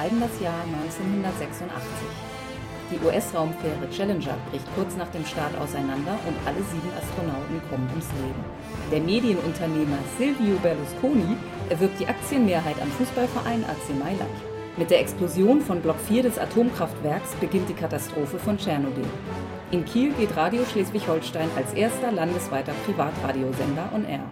schreiben das Jahr 1986. Die US-Raumfähre Challenger bricht kurz nach dem Start auseinander und alle sieben Astronauten kommen ums Leben. Der Medienunternehmer Silvio Berlusconi erwirbt die Aktienmehrheit am Fußballverein AC Mailand. Mit der Explosion von Block 4 des Atomkraftwerks beginnt die Katastrophe von Tschernobyl. In Kiel geht Radio Schleswig-Holstein als erster landesweiter Privatradiosender on Air.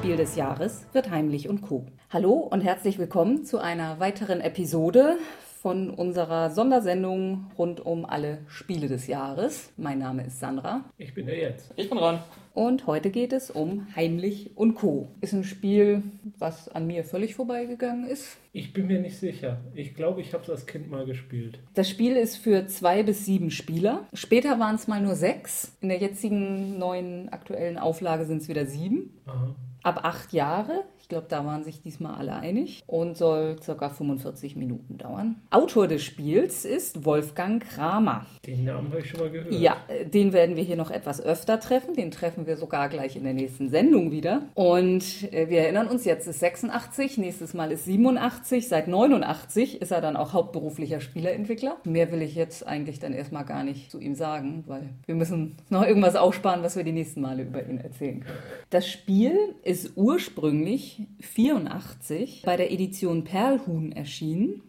Spiel des Jahres wird Heimlich und Co. Hallo und herzlich willkommen zu einer weiteren Episode von unserer Sondersendung rund um alle Spiele des Jahres. Mein Name ist Sandra. Ich bin der jetzt. Ich bin dran. Und heute geht es um Heimlich und Co. Ist ein Spiel, was an mir völlig vorbeigegangen ist. Ich bin mir nicht sicher. Ich glaube, ich habe es als Kind mal gespielt. Das Spiel ist für zwei bis sieben Spieler. Später waren es mal nur sechs. In der jetzigen neuen aktuellen Auflage sind es wieder sieben. Aha. Ab acht Jahre. Ich glaube, da waren sich diesmal alle einig. Und soll ca. 45 Minuten dauern. Autor des Spiels ist Wolfgang Kramer. Den Namen habe ich schon mal gehört. Ja, äh, den werden wir hier noch etwas öfter treffen. Den treffen wir sogar gleich in der nächsten Sendung wieder. Und äh, wir erinnern uns, jetzt ist 86, nächstes Mal ist 87. Seit 89 ist er dann auch hauptberuflicher Spieleentwickler. Mehr will ich jetzt eigentlich dann erstmal gar nicht zu ihm sagen, weil wir müssen noch irgendwas aufsparen, was wir die nächsten Male über ihn erzählen können. Das Spiel ist ursprünglich 84 bei der Edition Perlhuhn erschienen.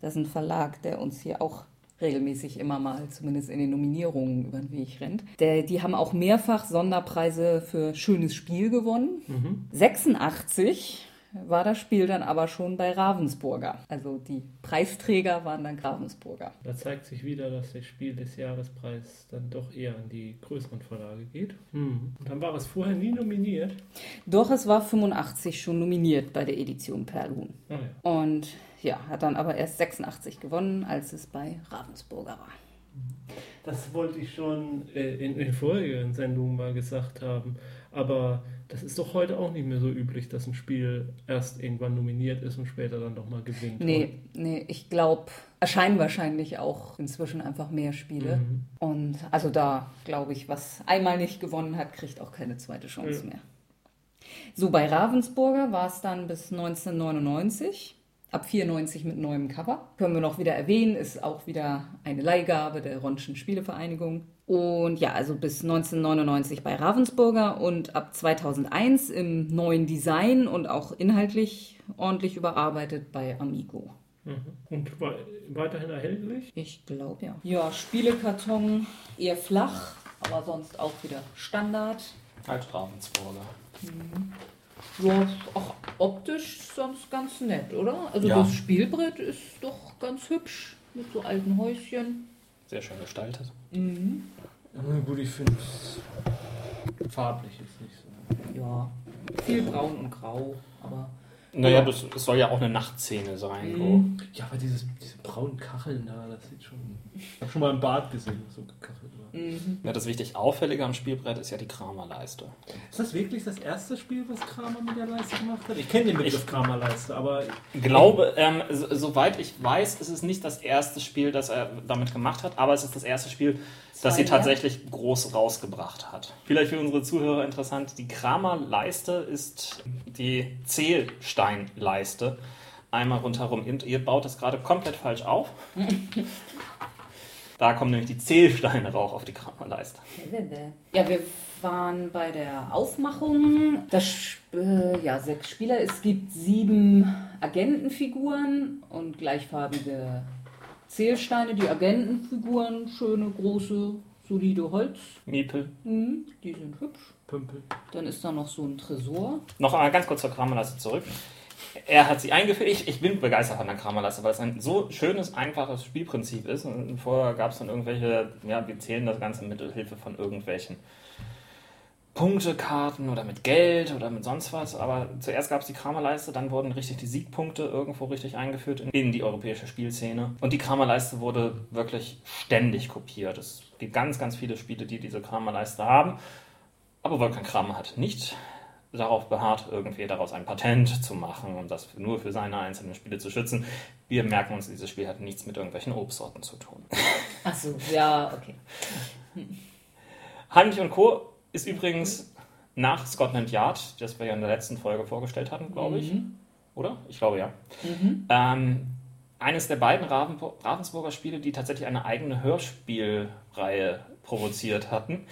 Das ist ein Verlag, der uns hier auch regelmäßig immer mal, zumindest in den Nominierungen, über den Weg rennt. Der, die haben auch mehrfach Sonderpreise für schönes Spiel gewonnen. 86 war das Spiel dann aber schon bei Ravensburger. Also die Preisträger waren dann Ravensburger. Da zeigt sich wieder, dass der Spiel des Jahrespreis dann doch eher an die größeren Verlage geht. Hm. Und dann war es vorher nie nominiert. Doch es war 85 schon nominiert bei der Edition Perlhuhn. Ah, ja. Und ja, hat dann aber erst 86 gewonnen, als es bei Ravensburger war. Das wollte ich schon äh, in den vorherigen Sendungen mal gesagt haben. Aber das ist doch heute auch nicht mehr so üblich, dass ein Spiel erst irgendwann nominiert ist und später dann doch mal gewinnt. Nee, nee, ich glaube, erscheinen wahrscheinlich auch inzwischen einfach mehr Spiele. Mhm. Und also da glaube ich, was einmal nicht gewonnen hat, kriegt auch keine zweite Chance Ja. mehr. So, bei Ravensburger war es dann bis 1999. Ab 94 mit neuem Cover. Können wir noch wieder erwähnen, ist auch wieder eine Leihgabe der Ronschen Spielevereinigung. Und ja, also bis 1999 bei Ravensburger und ab 2001 im neuen Design und auch inhaltlich ordentlich überarbeitet bei Amigo. Mhm. Und weiterhin erhältlich? Ich glaube ja. Ja, Spielekarton eher flach, aber sonst auch wieder Standard. Halt Ravensburger. Ja, auch optisch sonst ganz nett, oder? Also Ja. das Spielbrett ist doch ganz hübsch mit so alten Häuschen. Sehr schön gestaltet. Ja, gut, ich finde es farblich ist nicht so. Ja, viel braun und grau, aber Naja, das, es soll ja auch eine Nachtszene sein. Mhm. Ja, aber dieses, diese braunen Kacheln da, das sieht schon. Ich habe schon mal im Bad gesehen, so gekachelt war. mhm. ja, das wichtig Auffällige am Spielbrett ist ja die Kramerleiste. Ist das wirklich das erste Spiel, was Kramer mit der Leiste gemacht hat? Ich kenne den Begriff Kramer-Leiste, aber Ich glaube, ähm, so, soweit ich weiß, ist es nicht das erste Spiel, das er damit gemacht hat, aber es ist das erste Spiel, das Zwei, sie tatsächlich groß rausgebracht hat. Vielleicht für unsere Zuhörer interessant, die Kramer-Leiste ist die Zählsteinleiste. Einmal rundherum. Und ihr baut das gerade komplett falsch auf. Da kommen nämlich die Zählsteine rauf auf die Kramerleiste. Ja, wir waren bei der Aufmachung. Das, Sp- äh, ja, sechs Spieler. Es gibt sieben Agentenfiguren und gleichfarbige Zählsteine. Die Agentenfiguren, schöne, große, solide Holz. Miepel. Mhm, die sind hübsch. Pümpel. Dann ist da noch so ein Tresor. Noch einmal ganz kurz zur Kramerleiste zurück. Er hat sie eingeführt. Ich, ich bin begeistert von der Kramerleiste, weil es ein so schönes, einfaches Spielprinzip ist. Und vorher gab es dann irgendwelche, ja, wir zählen das Ganze mit Hilfe von irgendwelchen Punktekarten oder mit Geld oder mit sonst was. Aber zuerst gab es die Kramerleiste, dann wurden richtig die Siegpunkte irgendwo richtig eingeführt in, in die europäische Spielszene. Und die Kramerleiste wurde wirklich ständig kopiert. Es gibt ganz, ganz viele Spiele, die diese Kramerleiste haben. Aber Wolfgang Kramer hat nicht darauf beharrt, irgendwie daraus ein Patent zu machen und das nur für seine einzelnen Spiele zu schützen. Wir merken uns, dieses Spiel hat nichts mit irgendwelchen Obstsorten zu tun. Achso, ja, okay. Heimlich und Co. ist übrigens nach Scotland Yard, das wir ja in der letzten Folge vorgestellt hatten, glaube ich. Mhm. Oder? Ich glaube ja. Mhm. Ähm, eines der beiden Ravensburger Spiele, die tatsächlich eine eigene Hörspielreihe provoziert hatten.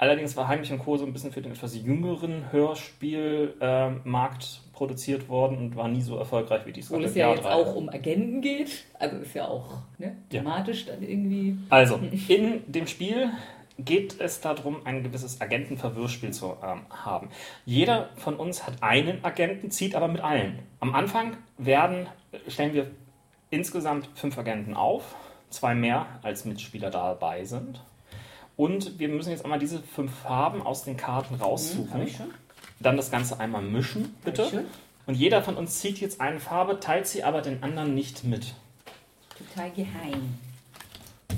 Allerdings war Heimlich und Co. so ein bisschen für den etwas jüngeren Hörspielmarkt äh, produziert worden und war nie so erfolgreich wie dies. Wo es ja jetzt auch um Agenten geht. Also ist ja auch ne, thematisch ja. dann irgendwie. Also, in dem Spiel geht es darum, ein gewisses Agentenverwirrspiel zu ähm, haben. Jeder von uns hat einen Agenten, zieht aber mit allen. Am Anfang werden, stellen wir insgesamt fünf Agenten auf, zwei mehr als Mitspieler dabei sind. Und wir müssen jetzt einmal diese fünf Farben aus den Karten raussuchen. Mhm, dann das Ganze einmal mischen, bitte. Und jeder von uns zieht jetzt eine Farbe, teilt sie aber den anderen nicht mit. Total geheim.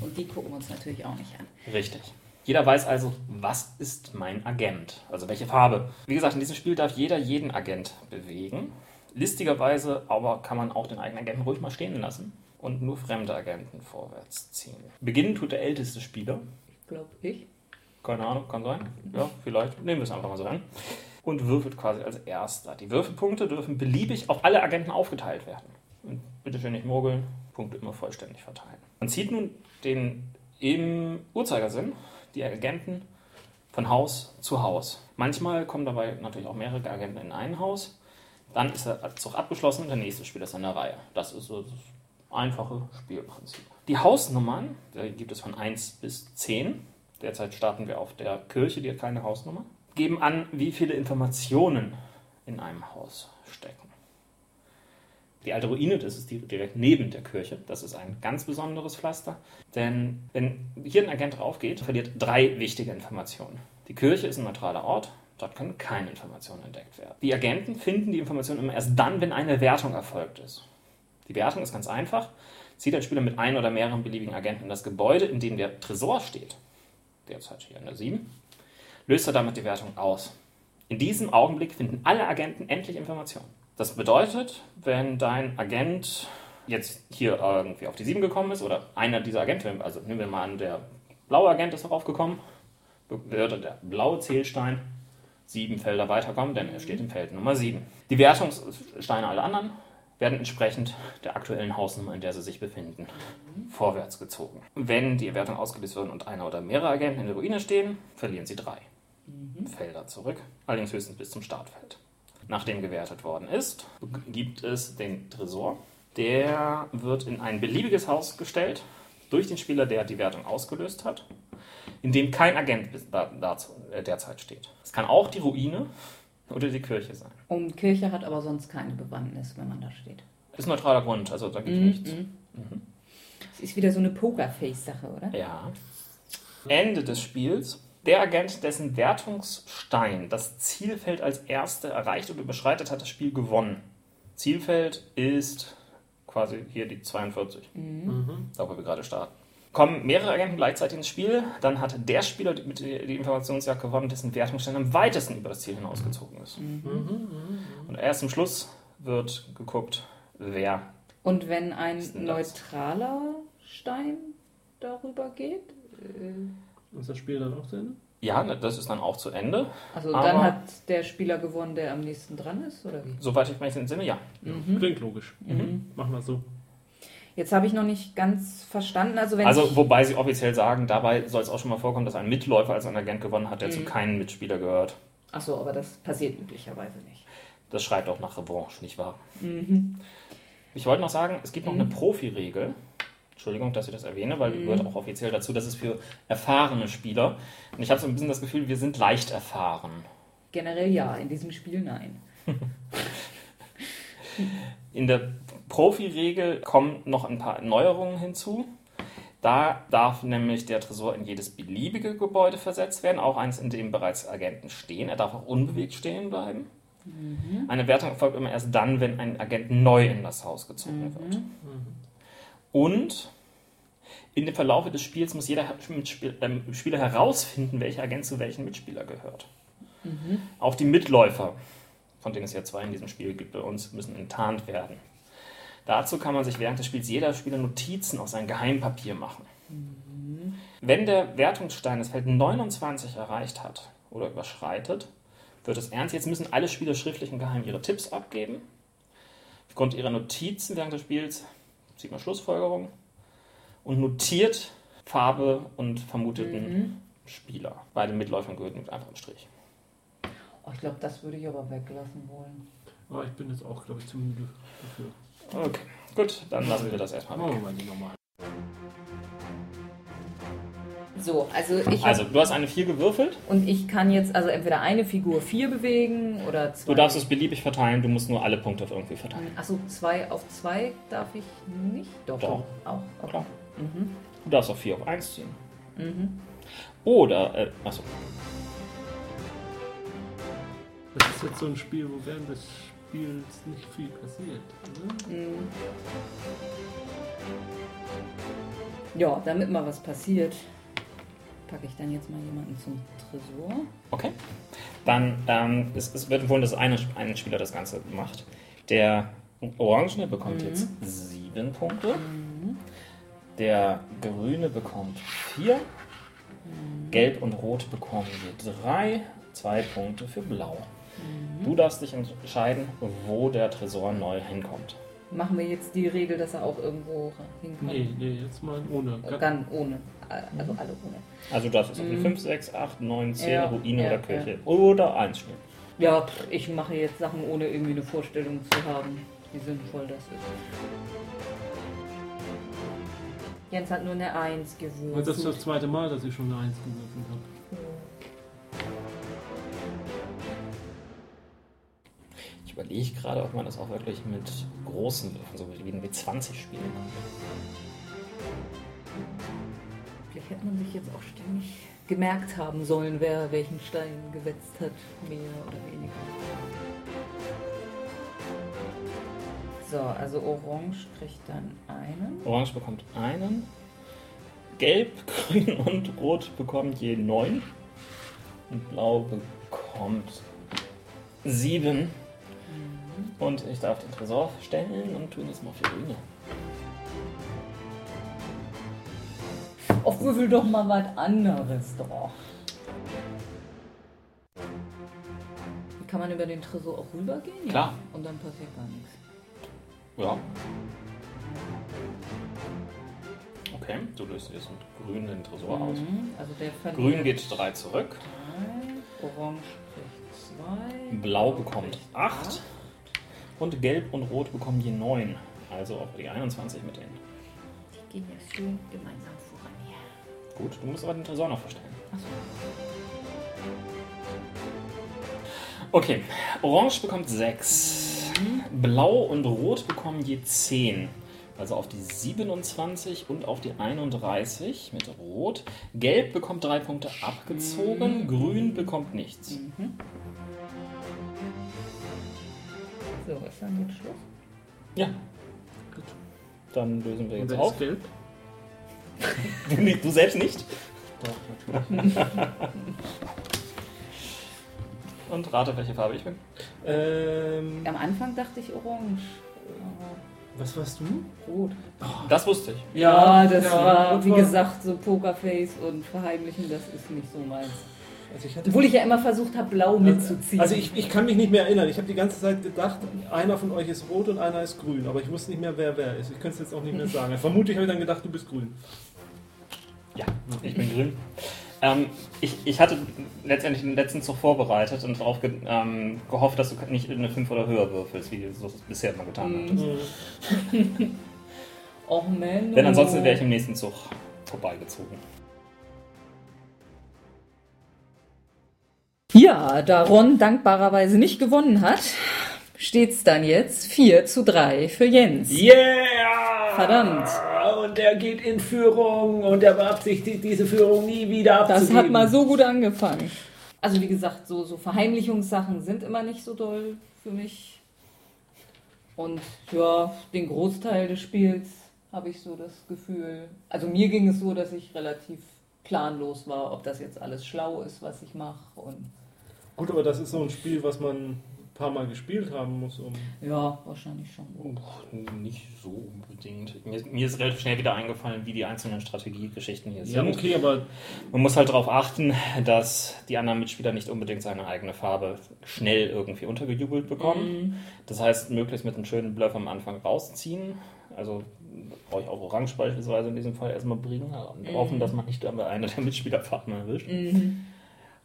Und die gucken wir uns natürlich auch nicht an. Richtig. Jeder weiß also, was ist mein Agent? Also welche Farbe. Wie gesagt, in diesem Spiel darf jeder jeden Agent bewegen. Listigerweise aber kann man auch den eigenen Agenten ruhig mal stehen lassen und nur fremde Agenten vorwärts ziehen. Beginnen tut der älteste Spieler, glaube ich. Keine Ahnung, kann sein. Ja, vielleicht. Nehmen wir es einfach mal so an. Und würfelt quasi als erster. Die Würfelpunkte dürfen beliebig auf alle Agenten aufgeteilt werden. Und bitte schön nicht mogeln, Punkte immer vollständig verteilen. Man zieht nun den im Uhrzeigersinn die Agenten von Haus zu Haus. Manchmal kommen dabei natürlich auch mehrere Agenten in ein Haus. Dann ist der Zug abgeschlossen und der nächste Spiel ist an der Reihe. Das ist so das einfache Spielprinzip. Die Hausnummern, da gibt es von 1 bis 10. Derzeit starten wir auf der Kirche, die hat keine Hausnummer. Geben an, wie viele Informationen in einem Haus stecken. Die alte Ruine, das ist direkt neben der Kirche. Das ist ein ganz besonderes Pflaster. Denn wenn hier ein Agent draufgeht, verliert drei wichtige Informationen. Die Kirche ist ein neutraler Ort. Dort können keine Informationen entdeckt werden. Die Agenten finden die Informationen immer erst dann, wenn eine Wertung erfolgt ist. Die Wertung ist ganz einfach zieht ein Spieler mit ein oder mehreren beliebigen Agenten in das Gebäude, in dem der Tresor steht, derzeit hier in der 7, löst er damit die Wertung aus. In diesem Augenblick finden alle Agenten endlich Informationen. Das bedeutet, wenn dein Agent jetzt hier irgendwie auf die 7 gekommen ist, oder einer dieser Agenten, also nehmen wir mal an, der blaue Agent ist darauf gekommen, würde der blaue Zählstein sieben Felder weiterkommen, denn er steht im Feld Nummer 7. Die Wertungssteine alle anderen werden entsprechend der aktuellen Hausnummer, in der sie sich befinden, vorwärts gezogen. Wenn die Wertung ausgelöst wird und einer oder mehrere Agenten in der Ruine stehen, verlieren sie drei mhm. Felder zurück, allerdings höchstens bis zum Startfeld. Nachdem gewertet worden ist, gibt es den Tresor. Der wird in ein beliebiges Haus gestellt durch den Spieler, der die Wertung ausgelöst hat, in dem kein Agent äh, derzeit steht. Es kann auch die Ruine oder die Kirche sein. Und Kirche hat aber sonst keine Bewandtnis, wenn man da steht. Ist neutraler Grund, also da gibt es mm, nichts. Mhm. Es ist wieder so eine Pokerface-Sache, oder? Ja. Ende des Spiels. Der Agent, dessen Wertungsstein das Zielfeld als erster erreicht und überschreitet, hat das Spiel gewonnen. Zielfeld ist quasi hier die 42, mhm. da wo wir gerade starten kommen mehrere Agenten gleichzeitig ins Spiel, dann hat der Spieler mit die Informationsjagd gewonnen, dessen Wertungsstand am weitesten über das Ziel hinausgezogen ist. Mhm. Mhm, mhm. Und erst zum Schluss wird geguckt, wer. Und wenn ein neutraler Stein darüber geht? Äh ist das Spiel dann auch zu Ende? Ja, das ist dann auch zu Ende. Also dann hat der Spieler gewonnen, der am nächsten dran ist, oder wie? Soweit ich mich entsinne, ja. Mhm. Klingt logisch. Mhm. Machen wir so. Jetzt habe ich noch nicht ganz verstanden. Also, wenn also wobei sie offiziell sagen, dabei soll es auch schon mal vorkommen, dass ein Mitläufer als ein Agent gewonnen hat, der mhm. zu keinem Mitspieler gehört. Ach so, aber das passiert üblicherweise nicht. Das schreit auch nach Revanche, nicht wahr? Mhm. Ich wollte noch sagen, es gibt noch mhm. eine Profiregel. Entschuldigung, dass ich das erwähne, weil mhm. gehört auch offiziell dazu, das ist für erfahrene Spieler. Und ich habe so ein bisschen das Gefühl, wir sind leicht erfahren. Generell ja, in diesem Spiel nein. in der Profi-Regel kommen noch ein paar Neuerungen hinzu. Da darf nämlich der Tresor in jedes beliebige Gebäude versetzt werden, auch eins, in dem bereits Agenten stehen. Er darf auch unbewegt stehen bleiben. Mhm. Eine Wertung erfolgt immer erst dann, wenn ein Agent neu in das Haus gezogen mhm. wird. Und in dem Verlauf des Spiels muss jeder ähm, Spieler herausfinden, welcher Agent zu welchem Mitspieler gehört. Mhm. Auch die Mitläufer, von denen es ja zwei in diesem Spiel gibt bei uns, müssen enttarnt werden. Dazu kann man sich während des Spiels jeder Spieler Notizen auf sein Geheimpapier machen. Mhm. Wenn der Wertungsstein das Feld 29 erreicht hat oder überschreitet, wird es ernst. Jetzt müssen alle Spieler schriftlich und geheim ihre Tipps abgeben. Aufgrund ihrer Notizen während des Spiels zieht man Schlussfolgerung und notiert Farbe und vermuteten Mhm. Spieler. Bei den Mitläufern genügt einfach ein Strich. Oh, ich glaube, das würde ich aber weglassen wollen. Aber ich bin jetzt auch, glaube ich, zu müde dafür. Okay, gut, dann lassen wir das erstmal Machen wir mal die normal. So, also ich Also, du hast eine 4 gewürfelt. und ich kann jetzt also entweder eine Figur 4 bewegen oder zwei. Du darfst es beliebig verteilen, du musst nur alle Punkte irgendwie verteilen. Achso, zwei auf zwei darf ich nicht? Doch, Doch. auch. Okay. Klar. Mhm. Du darfst auch 4 auf 1 ziehen. Mhm. Oder, äh, achso, Das ist jetzt so ein Spiel, wo während des Spiels nicht viel passiert. Ne? Mhm. Ja, damit mal was passiert, packe ich dann jetzt mal jemanden zum Tresor. okay. Dann, ähm, es, es wird empfohlen, dass eine, ein Spieler das Ganze macht. Der Orangene bekommt Mhm. jetzt 7 Punkte. Der Grüne bekommt 4. Mhm. Gelb und Rot bekommen je 3. 2 Punkte für Blau. Mhm. Du darfst dich entscheiden, wo der Tresor neu hinkommt. Machen wir jetzt die Regel, dass er auch irgendwo hinkommt? Nee, nee, jetzt mal ohne. Dann ohne. Also alle ohne. Also du darfst es auf die Mhm. 5, 6, 8, 9, 10, Ja, Ruine ja, oder Kirche oder 1 spielen. Ja, pff, ich mache jetzt Sachen, ohne irgendwie eine Vorstellung zu haben, wie sinnvoll das ist. Jens hat nur eine Eins gewürfelt. Das ist das zweite Mal, dass ich schon eine Eins gewürfelt habe. Ich überlege gerade, ob man das auch wirklich mit großen Würfen, so wie ein W20 spielen kann. Vielleicht hätte man sich jetzt auch ständig gemerkt haben sollen, wer welchen Stein gewetzt hat, mehr oder weniger. So, also Orange kriegt dann einen. Orange bekommt einen. Gelb, Grün und Rot bekommen je neun. Und Blau bekommt sieben. Und ich darf den Tresor stellen und tun jetzt mal auf die Ruine. Auf würfel doch mal was anderes doch. Kann man über den Tresor auch rübergehen? Ja. Klar. Und dann passiert gar nichts. Ja. Okay, du löst jetzt mit Grün den Tresor aus. Mhm, Also der verliert Grün geht drei zurück. drei, Orange kriegt zwei. Blau bekommt kriegt 8 und Gelb und Rot bekommen je 9. Also auf die 21 mit denen. Die gehen ja schön gemeinsam voran hier. Gut, du musst aber den Tresor noch verstellen. Achso. Okay, Orange bekommt 6. Blau und Rot bekommen je 10. Also auf die 27 und auf die 31 mit Rot. Gelb bekommt 3 Punkte abgezogen, Grün bekommt nichts. So, ist dann jetzt Schluss? Ja. Gut. Dann lösen wir Und jetzt auf. gelb? Du, du selbst nicht. Doch, natürlich. Und rate, welche Farbe ich bin. ähm, Am Anfang dachte ich Orange. was warst du? Rot. Das wusste ich. Ja, das war, das wie gesagt, so Pokerface und Verheimlichen, das ist nicht so meins. Also ich hatte Obwohl ich ja immer versucht habe, blau mitzuziehen. Also ich, ich kann mich nicht mehr erinnern. Ich habe die ganze Zeit gedacht, einer von euch ist rot und einer ist grün. Aber ich wusste nicht mehr, wer wer ist. Ich könnte es jetzt auch nicht mehr sagen. Vermutlich habe ich dann gedacht, du bist grün. Ja, ich bin grün. Ähm, ich, ich hatte letztendlich den letzten Zug vorbereitet und darauf ge ähm, gehofft, dass du nicht eine 5 oder höher würfelst, wie du es bisher immer getan hattest. Och Menno. Denn ansonsten wäre ich im nächsten Zug vorbeigezogen. Ja, da Ron dankbarerweise nicht gewonnen hat, steht's dann jetzt 4 zu 3 für Jens. Yeah! Verdammt. Und er geht in Führung und er beabsichtigt, diese Führung nie wieder Das abzugeben. hat mal so gut angefangen. Also wie gesagt, so, so Verheimlichungssachen sind immer nicht so doll für mich. Und ja, den Großteil des Spiels habe ich so das Gefühl. Also mir ging es so, dass ich relativ planlos war, ob das jetzt alles schlau ist, was ich mache. Und Gut, aber das ist so ein Spiel, was man ein paar Mal gespielt haben muss, um. ja, wahrscheinlich schon. Nicht so unbedingt. Mir, mir ist relativ schnell wieder eingefallen, wie die einzelnen Strategiegeschichten hier Ja, sind. okay, aber Man muss halt darauf achten, dass die anderen Mitspieler nicht unbedingt seine eigene Farbe schnell irgendwie untergejubelt bekommen. Das heißt, möglichst mit einem schönen Bluff am Anfang rausziehen. Also brauche ich auch Orange beispielsweise in diesem Fall erstmal bringen und mhm. hoffen, dass man nicht dabei einer der Mitspielerpartner erwischt. Mhm.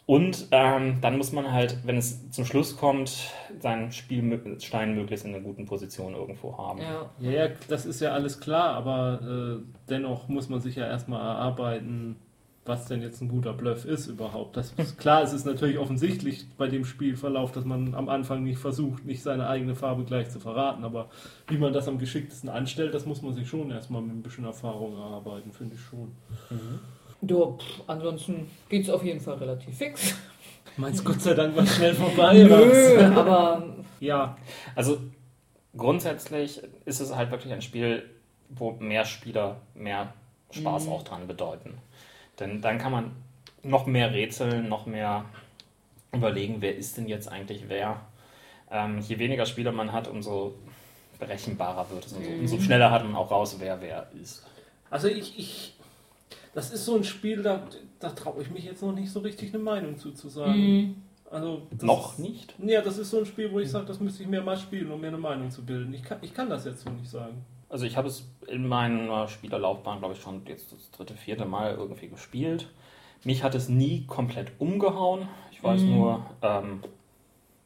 Und ähm, dann muss man halt, wenn es zum Schluss kommt, seinen Spielstein möglichst in einer guten Position irgendwo haben. Ja, ja, ja das ist ja alles klar, aber äh, dennoch muss man sich ja erstmal erarbeiten, was denn jetzt ein guter Bluff ist überhaupt. Das ist, klar, es ist natürlich offensichtlich bei dem Spielverlauf, dass man am Anfang nicht versucht, nicht seine eigene Farbe gleich zu verraten, aber wie man das am geschicktesten anstellt, das muss man sich schon erstmal mit ein bisschen Erfahrung erarbeiten, finde ich schon. Mhm. Pff, ansonsten geht es auf jeden Fall relativ fix. Meinst Gott sei Dank war schnell vorbei? Nö, aber... Ja. Also grundsätzlich ist es halt wirklich ein Spiel, wo mehr Spieler mehr Spaß mhm. auch dran bedeuten. Denn dann kann man noch mehr rätseln, noch mehr überlegen, wer ist denn jetzt eigentlich wer. Ähm, je weniger Spieler man hat, umso berechenbarer wird es. Und so, umso mhm. schneller hat man auch raus, wer wer ist. Also ich, ich das ist so ein Spiel, da, da traue ich mich jetzt noch nicht so richtig eine Meinung zu, zu sagen. Mhm. Also noch nicht? Ja, das ist so ein Spiel, wo ich sage, das müsste ich mir mal spielen, um mir eine Meinung zu bilden. Ich kann, ich kann das jetzt so nicht sagen. Also ich habe es in meiner Spielerlaufbahn, glaube ich, schon jetzt das dritte, vierte Mal irgendwie gespielt. Mich hat es nie komplett umgehauen. Ich weiß mhm. nur, ähm,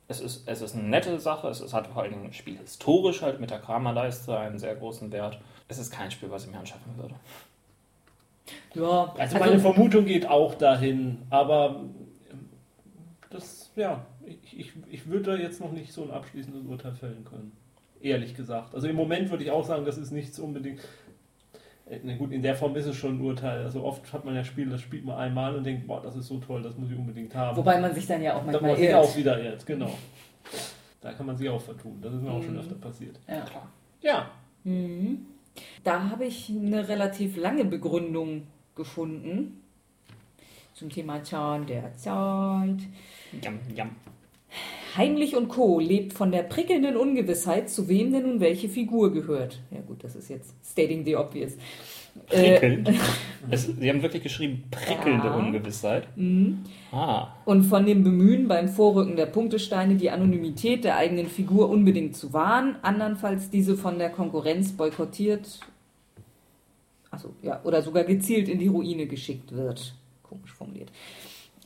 es, ist, es ist eine nette Sache. Es, es hat vor allem ein Spiel historisch halt mit der Kramerleiste einen sehr großen Wert. Es ist kein Spiel, was ich mir anschaffen würde. Ja, also meine also, Vermutung geht auch dahin, aber das, ja, ich, ich, ich würde da jetzt noch nicht so ein abschließendes Urteil fällen können ehrlich gesagt. Also im Moment würde ich auch sagen, das ist nichts unbedingt. Äh, na gut, in der Form ist es schon ein Urteil. Also oft hat man ja Spiele, das spielt man einmal und denkt, boah, das ist so toll, das muss ich unbedingt haben. Wobei man sich dann ja auch manchmal irrt. auch wieder irrt, genau. Da kann man sich auch vertun. Das ist mir mhm. auch schon mhm. öfter passiert. Ja. Klar. Ja. Mhm. Da habe ich eine relativ lange Begründung gefunden zum Thema Zahn der Zeit. Jam, jam. Heimlich und Co. lebt von der prickelnden Ungewissheit, zu wem denn nun welche Figur gehört. Ja gut, das ist jetzt stating the obvious. Prickelnd? Äh, es, Sie haben wirklich geschrieben, prickelnde ja. Ungewissheit. Mhm. Ah. Und von dem Bemühen beim Vorrücken der Punktesteine die Anonymität der eigenen Figur unbedingt zu wahren, andernfalls diese von der Konkurrenz boykottiert also, ja, oder sogar gezielt in die Ruine geschickt wird. Komisch formuliert.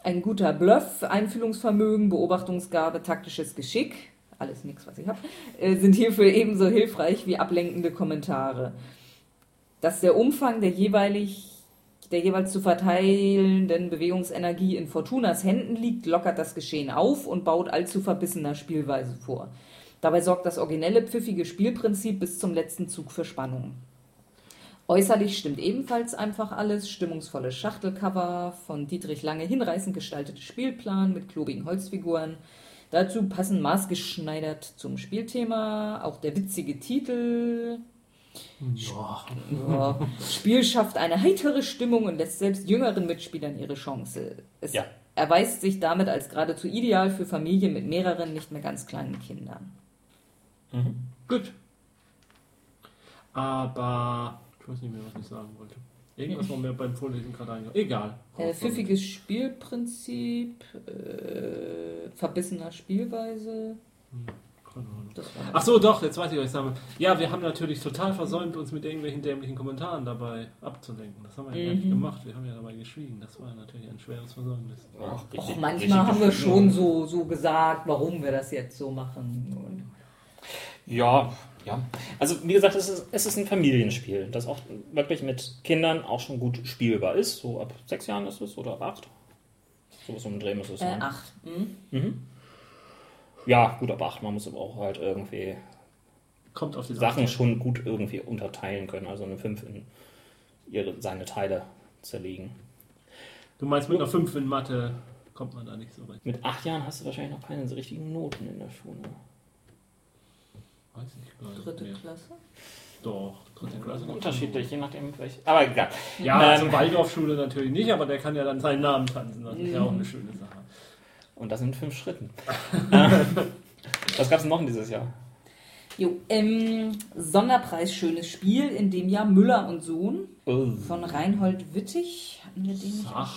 Ein guter Bluff, Einfühlungsvermögen, Beobachtungsgabe, taktisches Geschick, alles nichts, was ich habe, äh, sind hierfür ebenso hilfreich wie ablenkende Kommentare. Dass der Umfang der jeweilig der jeweils zu verteilenden Bewegungsenergie in Fortunas Händen liegt, lockert das Geschehen auf und baut allzu verbissener Spielweise vor. Dabei sorgt das originelle pfiffige Spielprinzip bis zum letzten Zug für Spannung. Äußerlich stimmt ebenfalls einfach alles. Stimmungsvolle Schachtelcover, von Dietrich Lange hinreißend gestaltete Spielplan mit klobigen Holzfiguren. Dazu passen maßgeschneidert zum Spielthema auch der witzige Titel. Ja. Ja. Spiel schafft eine heitere Stimmung und lässt selbst jüngeren Mitspielern ihre Chance. Es ja. erweist sich damit als geradezu ideal für Familien mit mehreren, nicht mehr ganz kleinen Kindern. Mhm. Gut. Aber ich weiß nicht mehr, was ich sagen wollte. Irgendwas war mir beim Vorlesen gerade eingegangen. Egal. Äh, pfiffiges Spielprinzip, äh, verbissener Spielweise. Hm, Ach so, doch, jetzt weiß ich, was ich sagen Ja, wir haben natürlich total versäumt, uns mit irgendwelchen dämlichen Kommentaren dabei abzulenken. Das haben wir ja mhm. nicht gemacht. Wir haben ja dabei geschwiegen. Das war natürlich ein schweres Versäumnis. Ach, Och, manchmal haben wir schon so, so gesagt, warum wir das jetzt so machen. Ja, ja. Also wie gesagt, es ist, es ist ein Familienspiel, das auch wirklich mit Kindern auch schon gut spielbar ist. So ab sechs Jahren ist es oder ab acht. So was um den Dreh muss es sein. Äh, acht. Mhm. Mhm. Ja, gut, ab acht. Man muss aber auch halt irgendwie Kommt auf die Sachen Sache. schon gut irgendwie unterteilen können. Also eine 5 in ihre, seine Teile zerlegen. Du meinst mit einer 5 in Mathe kommt man da nicht so weit. Mit acht Jahren hast du wahrscheinlich noch keine so richtigen Noten in der Schule. Weiß ich gar nicht. Dritte mehr. Klasse? Doch, dritte Klasse. Unterschiedlich, je nachdem welche. Aber egal. Ja, ähm, also Waldorfschule natürlich nicht, aber der kann ja dann seinen Namen tanzen. Das ist ja auch eine schöne Sache. Und das sind fünf Schritten. Was gab es noch in dieses Jahr? Jo, ähm, Sonderpreis Schönes Spiel, in dem Jahr Müller und Sohn oh. von Reinhold Wittig. Hatten wir den nicht Sag,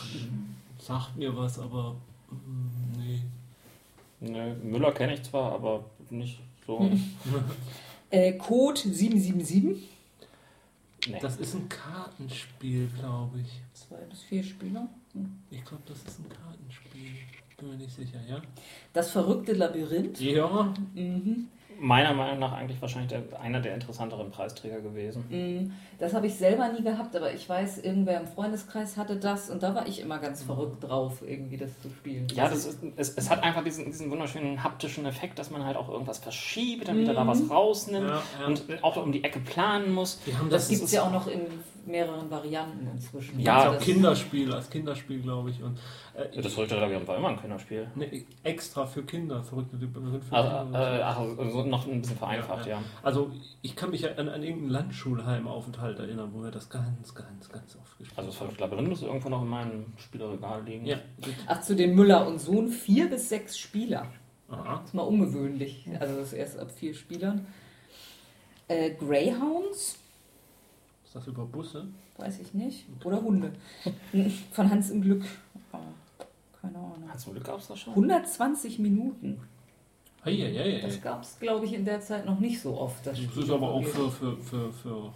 sagt mir was, aber mm, nee. nee Müller kenne ich zwar, aber nicht so. äh, Code 777. Nee. Das ist ein Kartenspiel, glaube ich. Zwei bis vier Spieler. Ich glaube, das ist ein Kartenspiel. Bin mir nicht sicher, ja? Das verrückte Labyrinth. Ja. Mhm. Meiner Meinung nach eigentlich wahrscheinlich der, einer der interessanteren Preisträger gewesen. Mhm. Das habe ich selber nie gehabt, aber ich weiß, irgendwer im Freundeskreis hatte das und da war ich immer Mhm. ganz verrückt drauf, irgendwie das zu spielen. Ja, das ist, es, es hat einfach diesen, diesen wunderschönen haptischen Effekt, dass man halt auch irgendwas verschiebt, dann wieder da was rausnimmt Ja, ja. und auch um die Ecke planen muss. Das das, gibt es ja auch noch in mehreren Varianten inzwischen. Ja, Also als das- Kinderspiel, als Kinderspiel, glaube ich. Und, äh, Ja, das verrückte Labyrinth war immer ein Kinderspiel. ne, extra für Kinder, verrückte Labyrinth für Also, Kinder. äh, ach, also noch ein bisschen vereinfacht, ja. Also ich kann mich an, an irgendeinen Landschulheimaufenthalt erinnern, wo wir das ganz, ganz, ganz oft gespielt Also das verrückte Labyrinth muss irgendwo noch in meinem Spielerregal liegen. Ja. Ach, zu den Müller und Sohn vier bis sechs Spieler. Aha. Das ist mal ungewöhnlich. Also das ist erst ab vier Spielern. Äh, Greyhounds, Ist das über Busse? weiß ich nicht. Oder Hunde. Von Hans im Glück. Oh, keine Ahnung. Hat zum Glück gab es das schon. 120 Minuten. Hey, hey, hey, Das gab es, glaube ich, in der Zeit noch nicht so oft. Das, Das ist aber auch für, für, für, für,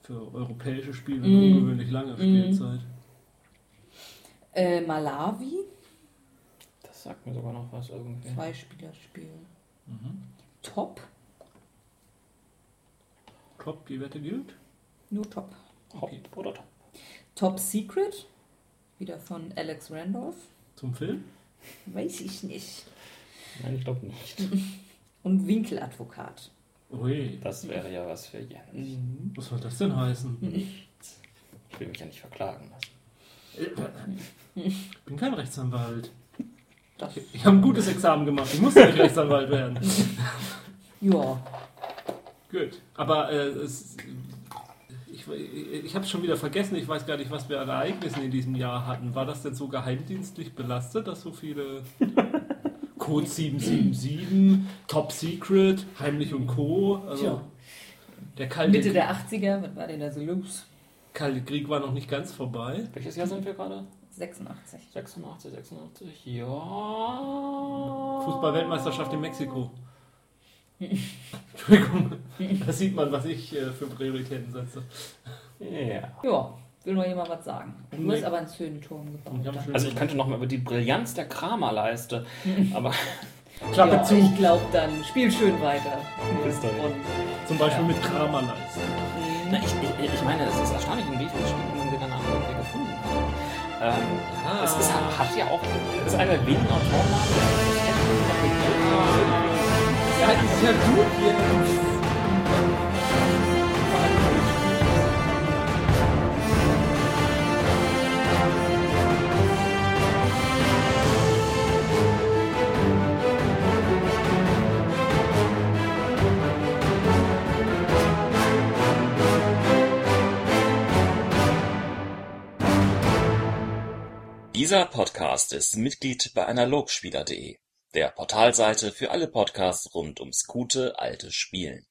für europäische Spiele eine ungewöhnlich lange Spielzeit. Äh, Malawi, Das sagt mir sogar noch was irgendwie. zwei Spielerspiel. Mhm. Top, Top, die Wette gilt. Nur Top. Hopp oder Top. Top Secret, wieder von Alex Randolph. Zum Film. Weiß ich nicht. Nein, ich glaube nicht. Und Winkeladvokat. Ui, Das wäre ja was für Jens. Mhm. was soll das denn heißen? Ich will mich ja nicht verklagen lassen. Ich bin kein Rechtsanwalt. Das, Ich, ich habe ein gutes Examen gemacht. Ich musste nicht Rechtsanwalt werden. ja, Gut. Aber äh, es, ich, ich habe schon wieder vergessen. Ich weiß gar nicht, was wir an Ereignissen in diesem Jahr hatten. War das denn so geheimdienstlich belastet, dass so viele Code 777, Top Secret, Heimlich und Co. Also der kalte, Mitte der 80er, was war denn da so los? kalte Krieg war noch nicht ganz vorbei. Welches Jahr sind wir gerade? 86. 86, 86. Ja. Fußball-Weltmeisterschaft in Mexiko. Entschuldigung, da sieht man, was ich äh, für Prioritäten setze. Ja. Ja, will noch jemand was sagen? Du Nee. hast aber einen schönen Turm Ich gebaut. schon- Also ich könnte noch mal über die Brillanz der Kramerleiste, aber Klappe ja, zu, Ich glaube dann, spiel schön weiter. Bis dahin. Und, zum Beispiel Ja. mit Kramerleiste. Na, ich, ich, ich meine, es ist erstaunlich, in wie vielen Spielen man sie dann am irgendwie gefunden hat. Ähm, Ah. Es ist, hat ja auch, es ist einer der wenigen Autorennamen, Ja, ist ja gut hier. Dieser Podcast ist Mitglied bei Analogspieler.de, der Portalseite für alle Podcasts rund ums gute alte Spielen.